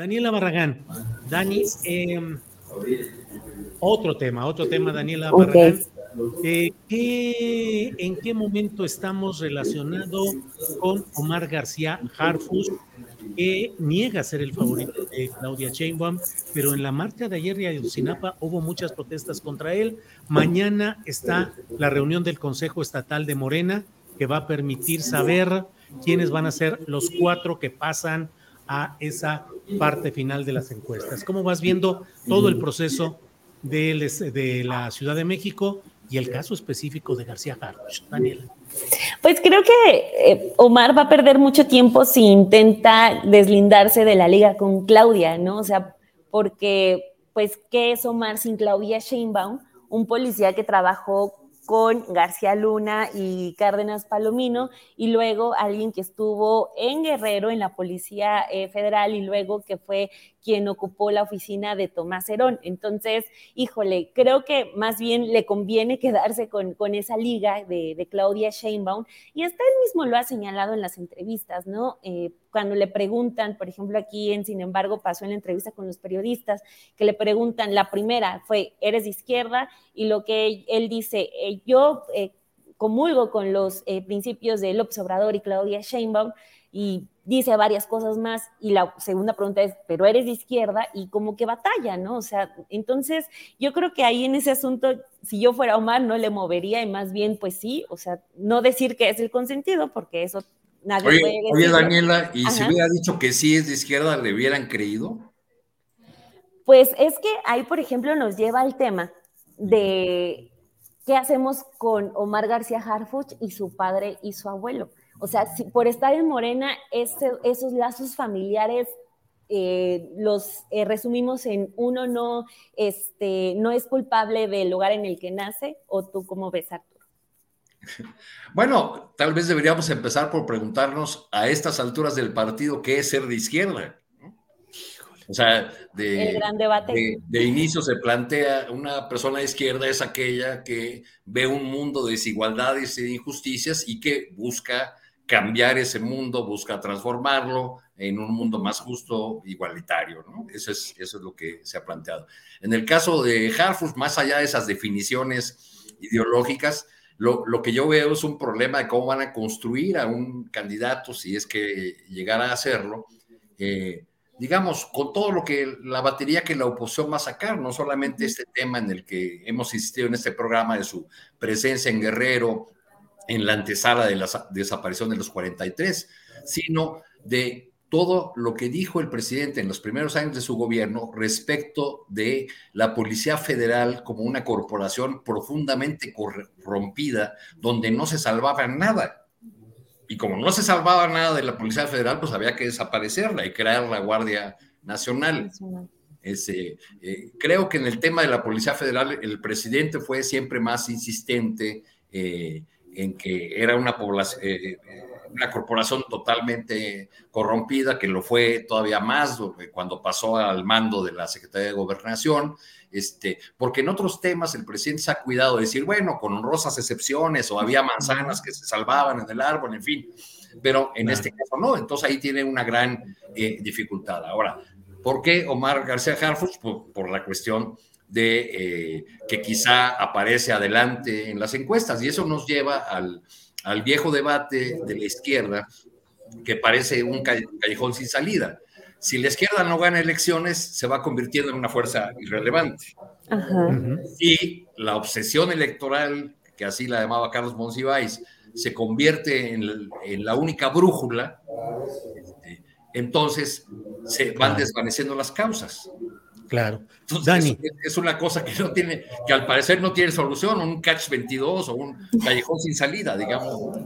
Daniela Barragán. Dani, eh, otro tema, otro tema, Daniela Barragán. Eh, ¿qué, ¿En qué momento estamos relacionados con Omar García Harfus, que niega ser el favorito de Claudia Sheinbaum, pero en la marcha de ayer de Ayotzinapa hubo muchas protestas contra él. Mañana está la reunión del Consejo Estatal de Morena, que va a permitir saber quiénes van a ser los cuatro que pasan a esa parte final de las encuestas. ¿Cómo vas viendo todo el proceso de, la Ciudad de México y el caso específico de García Harfuch? Daniela. Pues creo que eh, Omar va a perder mucho tiempo si intenta deslindarse de la liga con Claudia, ¿no? O sea, porque, pues, ¿qué es Omar sin Claudia Sheinbaum? Un policía que trabajó con García Luna y Cárdenas Palomino, y luego alguien que estuvo en Guerrero, en la Policía eh, Federal, y luego que fue quien ocupó la oficina de Tomás Herón. Entonces, híjole, creo que más bien le conviene quedarse con, con esa liga de, Claudia Sheinbaum, y hasta él mismo lo ha señalado en las entrevistas, ¿no? Eh, cuando le preguntan, por ejemplo, aquí en Sin embargo pasó en la entrevista con los periodistas, que le preguntan, la primera fue, ¿eres de izquierda? Y lo que él dice, eh, yo eh, comulgo con los principios de López Obrador y Claudia Sheinbaum, y dice varias cosas más y la segunda pregunta es, pero eres de izquierda y como que batalla, ¿no? O sea, entonces yo creo que ahí en ese asunto, si yo fuera Omar, no le movería y más bien, pues sí, o sea, no decir que es el consentido, porque eso nadie oye, puede decir. Oye, Daniela, ¿y Ajá. si hubiera dicho que sí es de izquierda, le hubieran creído? Pues es que ahí, por ejemplo, nos lleva al tema de qué hacemos con Omar García Harfuch y su padre y su abuelo. O sea, si por estar en Morena, ese, esos lazos familiares eh, los eh, resumimos en uno no, este, no es culpable del lugar en el que nace, o tú cómo ves, Arturo. Bueno, tal vez deberíamos empezar por preguntarnos a estas alturas del partido qué es ser de izquierda. O sea, de, El gran debate. de, de inicio se plantea una persona de izquierda es aquella que ve un mundo de desigualdades de injusticias y que busca cambiar ese mundo, busca transformarlo en un mundo más justo, igualitario, ¿no? Eso es, eso es lo que se ha planteado. En el caso de Harfus, más allá de esas definiciones ideológicas, lo, lo, que yo veo es un problema de cómo van a construir a un candidato, si es que llegara a hacerlo, eh, digamos, con todo lo que la batería que la oposición va a sacar, no solamente este tema en el que hemos insistido en este programa de su presencia en Guerrero, en la antesala de la desaparición de los 43, sino de todo lo que dijo el presidente en los primeros años de su gobierno respecto de la Policía Federal como una corporación profundamente corrompida, donde no se salvaba nada. Y como no se salvaba nada de la Policía Federal, pues había que desaparecerla y crear la Guardia Nacional. Ese, eh, creo que en el tema de la Policía Federal el presidente fue siempre más insistente eh, en que era una población, eh, una corporación totalmente corrompida, que lo fue todavía más cuando pasó al mando de la Secretaría de Gobernación, este, porque en otros temas el presidente se ha cuidado de decir, bueno, con honrosas excepciones, o había manzanas que se salvaban en el árbol, en fin, pero en este caso no, entonces ahí tiene una gran eh, dificultad. Ahora, ¿por qué Omar García Harfuch? Por, la cuestión de eh, que quizá aparece adelante en las encuestas, y eso nos lleva al al viejo debate de la izquierda que parece un callejón sin salida. Si la izquierda no gana elecciones, se va convirtiendo en una fuerza irrelevante. Y la obsesión electoral, que así la llamaba Carlos Monsiváis, se convierte en, la única brújula, este, entonces se van desvaneciendo las causas. Claro. Dani. Es, una cosa que no tiene, que al parecer no tiene solución, un catch 22 o un callejón sin salida, digamos.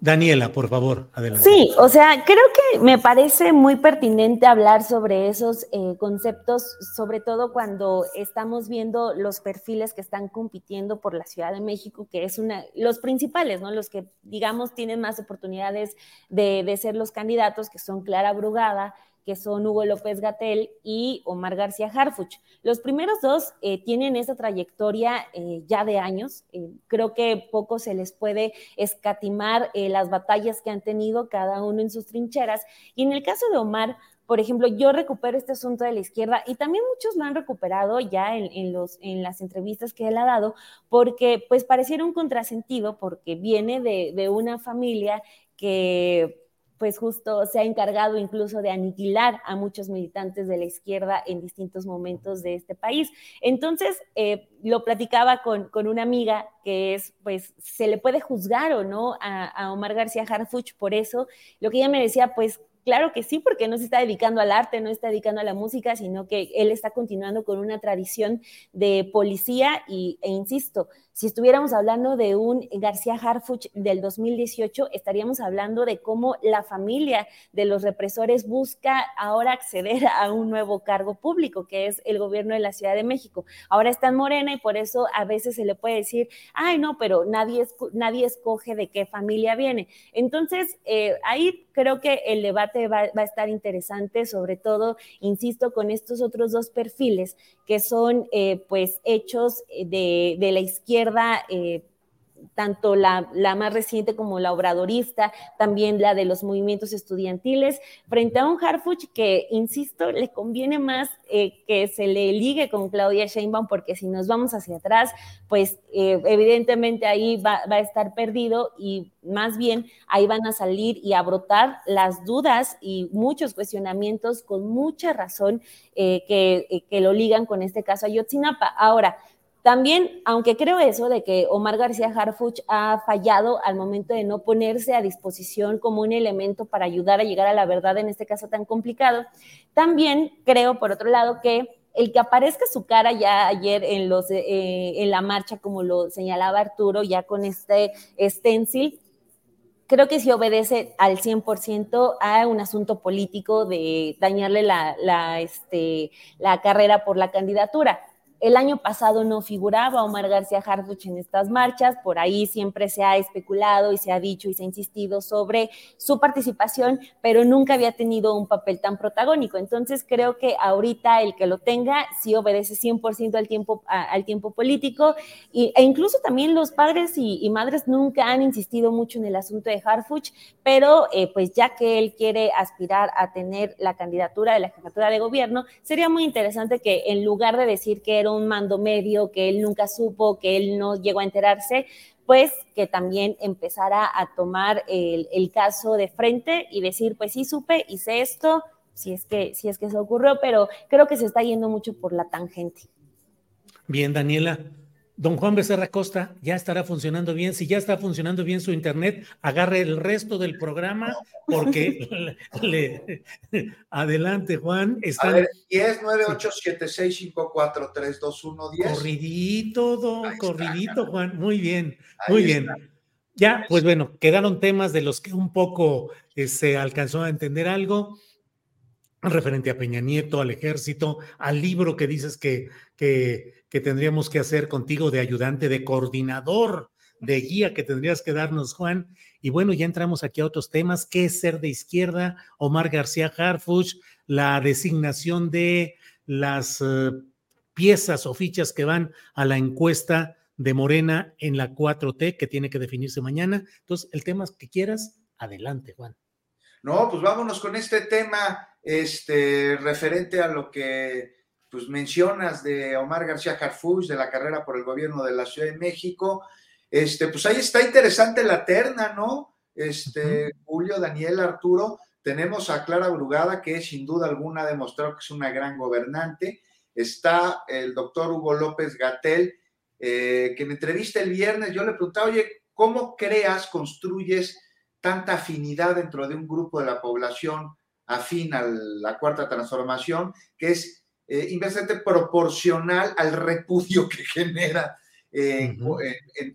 Daniela, por favor, adelante. Sí, o sea, creo que me parece muy pertinente hablar sobre esos eh, conceptos, sobre todo cuando estamos viendo los perfiles que están compitiendo por la Ciudad de México, que es una, los principales, ¿no? Los que, digamos, tienen más oportunidades de, de ser los candidatos, que son Clara Brugada, que son Hugo López Gatel y Omar García Harfuch. Los primeros dos eh, tienen esa trayectoria eh, ya de años. Eh, creo que poco se les puede escatimar las batallas que han tenido cada uno en sus trincheras. Y en el caso de Omar, por ejemplo, yo recupero este asunto de la izquierda y también muchos lo han recuperado ya en, en las entrevistas que él ha dado, porque pues pareciera un contrasentido, porque viene de una familia que pues justo se ha encargado incluso de aniquilar a muchos militantes de la izquierda en distintos momentos de este país. Entonces, eh, lo platicaba con, con, una amiga que es, pues, se le puede juzgar o no a, a Omar García Harfuch por eso. Lo que ella me decía, pues, Claro que sí, porque no se está dedicando al arte, no está dedicando a la música, sino que él está continuando con una tradición de policía y, e insisto, si estuviéramos hablando de un García Harfuch del 2018, estaríamos hablando de cómo la familia de los represores busca ahora acceder a un nuevo cargo público, que es el gobierno de la Ciudad de México. Ahora está en Morena y por eso a veces se le puede decir, ay, no, pero nadie, nadie escoge de qué familia viene. Entonces, eh, ahí creo que el debate va, a estar interesante, sobre todo, insisto, con estos otros dos perfiles que son eh, pues hechos de, de la izquierda eh, tanto la, más reciente como la obradorista, también la de los movimientos estudiantiles, frente a un Harfuch que, insisto, le conviene más eh, que se le ligue con Claudia Sheinbaum, porque si nos vamos hacia atrás, pues eh, evidentemente ahí va, a estar perdido y más bien ahí van a salir y a brotar las dudas y muchos cuestionamientos con mucha razón que, que lo ligan con este caso Ayotzinapa. Ahora, también, aunque creo eso de que Omar García Harfuch ha fallado al momento de no ponerse a disposición como un elemento para ayudar a llegar a la verdad en este caso tan complicado, también creo, por otro lado, que el que aparezca su cara ya ayer en, los, eh, en la marcha, como lo señalaba Arturo, ya con este stencil, creo que sí obedece al 100% a un asunto político de dañarle la, este, la carrera por la candidatura. El año pasado no figuraba Omar García Harfuch en estas marchas, por ahí siempre se ha especulado y se ha dicho y se ha insistido sobre su participación, pero nunca había tenido un papel tan protagónico. Entonces creo que ahorita el que lo tenga sí obedece 100% al tiempo, al tiempo político y, e incluso también los padres y, madres nunca han insistido mucho en el asunto de Harfuch, pero eh, pues ya que él quiere aspirar a tener la candidatura de la jefatura de gobierno, sería muy interesante que en lugar de decir que era un mando medio que él nunca supo, que él no llegó a enterarse, pues que también empezara a tomar el, caso de frente y decir, pues sí supe, hice esto, si es que, si es que se ocurrió, pero creo que se está yendo mucho por la tangente. Bien, Daniela. Don Juan Becerra Costa ya estará funcionando bien. Si ya está funcionando bien su internet, agarre el resto del programa porque le, adelante, Juan. Están... A ver, 10 Corridito, don, corridito, Juan. Muy bien, muy bien. Ya, pues bueno, quedaron temas de los que un poco se alcanzó a entender algo referente a Peña Nieto, al ejército, al libro que dices que, que, tendríamos que hacer contigo de ayudante, de coordinador, de guía que tendrías que darnos, Juan. Y bueno, ya entramos aquí a otros temas. ¿Qué es ser de izquierda? Omar García Harfuch, la designación de las eh, piezas o fichas que van a la encuesta de Morena en la 4T que tiene que definirse mañana. Entonces, el tema que quieras, adelante, Juan. No, pues vámonos con este tema este, referente a lo que pues, mencionas de Omar García Harfuch, de la carrera por el gobierno de la Ciudad de México. Este, pues ahí está interesante la terna, ¿no? Este, Julio, Daniel, Arturo. Tenemos a Clara Brugada, que sin duda alguna ha demostrado que es una gran gobernante. Está el doctor Hugo López Gatel, eh, que me entrevista el viernes, yo le preguntaba, oye, ¿cómo creas, construyes tanta afinidad dentro de un grupo de la población afín a la cuarta transformación, que es eh, inversamente proporcional al repudio que genera eh,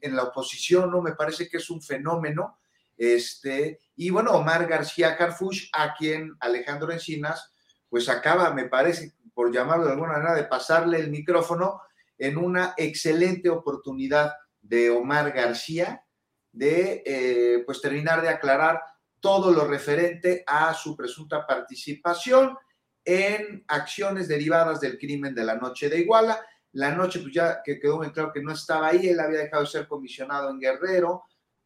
en, la oposición, ¿no? Me parece que es un fenómeno. Este, y bueno, Omar García Carfush, a quien Alejandro Encinas, pues acaba, me parece, por llamarlo de alguna manera, de pasarle el micrófono en una excelente oportunidad de Omar García de eh, pues terminar de aclarar todo lo referente a su presunta participación en acciones derivadas del crimen de la noche de Iguala. La noche, pues ya que quedó muy claro que no estaba ahí, él había dejado de ser comisionado en Guerrero,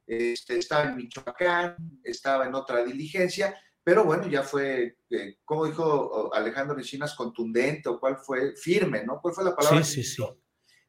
este, estaba en Michoacán, estaba en otra diligencia, pero bueno, ya fue, eh, como dijo Alejandro Encinas, contundente o cuál fue, firme, ¿no? ¿Cuál fue la palabra? Sí, sí, sí.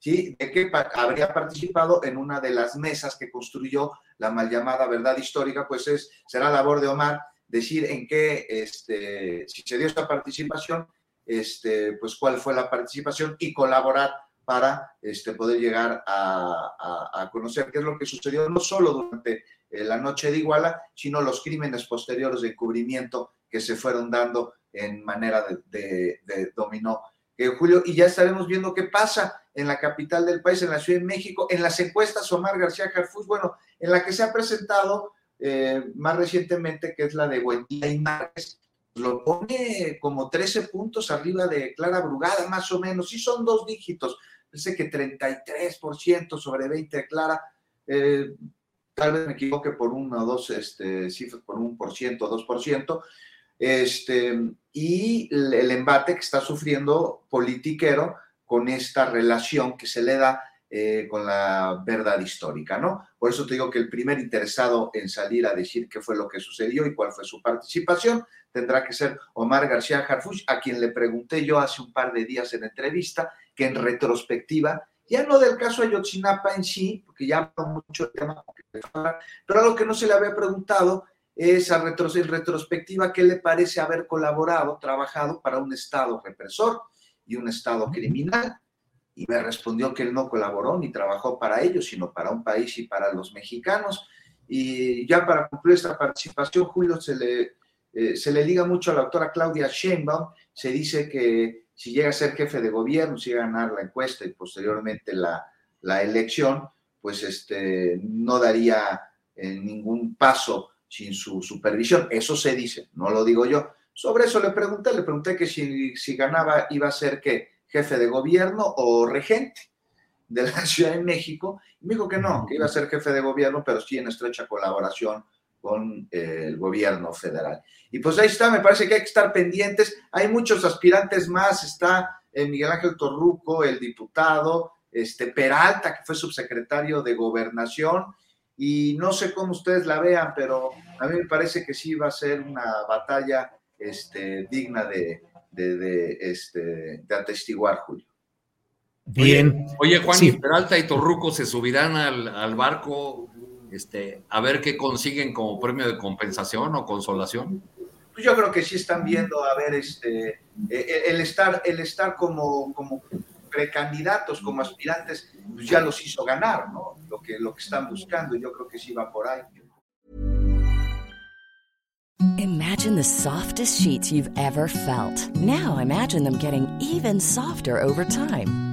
¿Sí? De que habría participado en una de las mesas que construyó la mal llamada verdad histórica, pues es, será labor de Omar decir en qué, este, si se dio esta participación, este, pues cuál fue la participación y colaborar para este, poder llegar a, conocer qué es lo que sucedió no solo durante eh, la noche de Iguala, sino los crímenes posteriores de encubrimiento que se fueron dando en manera de, dominó. Eh, Julio, y ya estaremos viendo qué pasa en la capital del país, en la Ciudad de México, en las encuestas Omar García Carfus, bueno, en la que se ha presentado eh, más recientemente, que es la de Buendía y Márquez, lo pone como 13 puntos arriba de Clara Brugada, más o menos, sí son dos dígitos, parece que 33% sobre 20 de Clara, eh, tal vez me equivoque por uno o dos este, cifras, por un por ciento, dos por ciento, este, y el embate que está sufriendo politiquero con esta relación que se le da eh, con la verdad histórica, ¿no? Por eso te digo que el primer interesado en salir a decir qué fue lo que sucedió y cuál fue su participación tendrá que ser Omar García Harfuch, a quien le pregunté yo hace un par de días en entrevista, que en retrospectiva, ya no del caso Ayotzinapa en sí, porque ya mucho tema, pero algo que no se le había preguntado es a retro, en retrospectiva qué le parece haber colaborado, trabajado para un Estado represor y un Estado criminal y me respondió que él no colaboró ni trabajó para ellos, sino para un país y para los mexicanos. Y ya para concluir esta participación, Julio, se le, eh, se le liga mucho a la doctora Claudia Sheinbaum, se dice que si llega a ser jefe de gobierno, si llega a ganar la encuesta y posteriormente la, la elección, pues este, no daría eh, ningún paso sin su supervisión. Eso se dice, no lo digo yo. Sobre eso le pregunté, le pregunté que si, si ganaba iba a ser que jefe de gobierno o regente de la Ciudad de México. Y me dijo que no, que iba a ser jefe de gobierno, pero sí en estrecha colaboración con eh, el gobierno federal. Y pues ahí está, me parece que hay que estar pendientes. Hay muchos aspirantes más, está eh, Miguel Ángel Torruco, el diputado, este Peralta, que fue subsecretario de gobernación, y no sé cómo ustedes la vean, pero a mí me parece que sí va a ser una batalla este, digna de, de, este, de atestiguar, Julio. Bien. Oye, Juan, Peralta y Torruco se subirán al, barco este, a ver qué consiguen como premio de compensación o consolación. Pues yo creo que sí están viendo, a ver, este, eh, eh, el estar, el estar como, como precandidatos, como aspirantes pues ya los hizo ganar, ¿no? Que, lo que están buscando, yo creo que sí va por ahí. Imagine the softest sheets you've ever felt. Now imagine them getting even softer over time.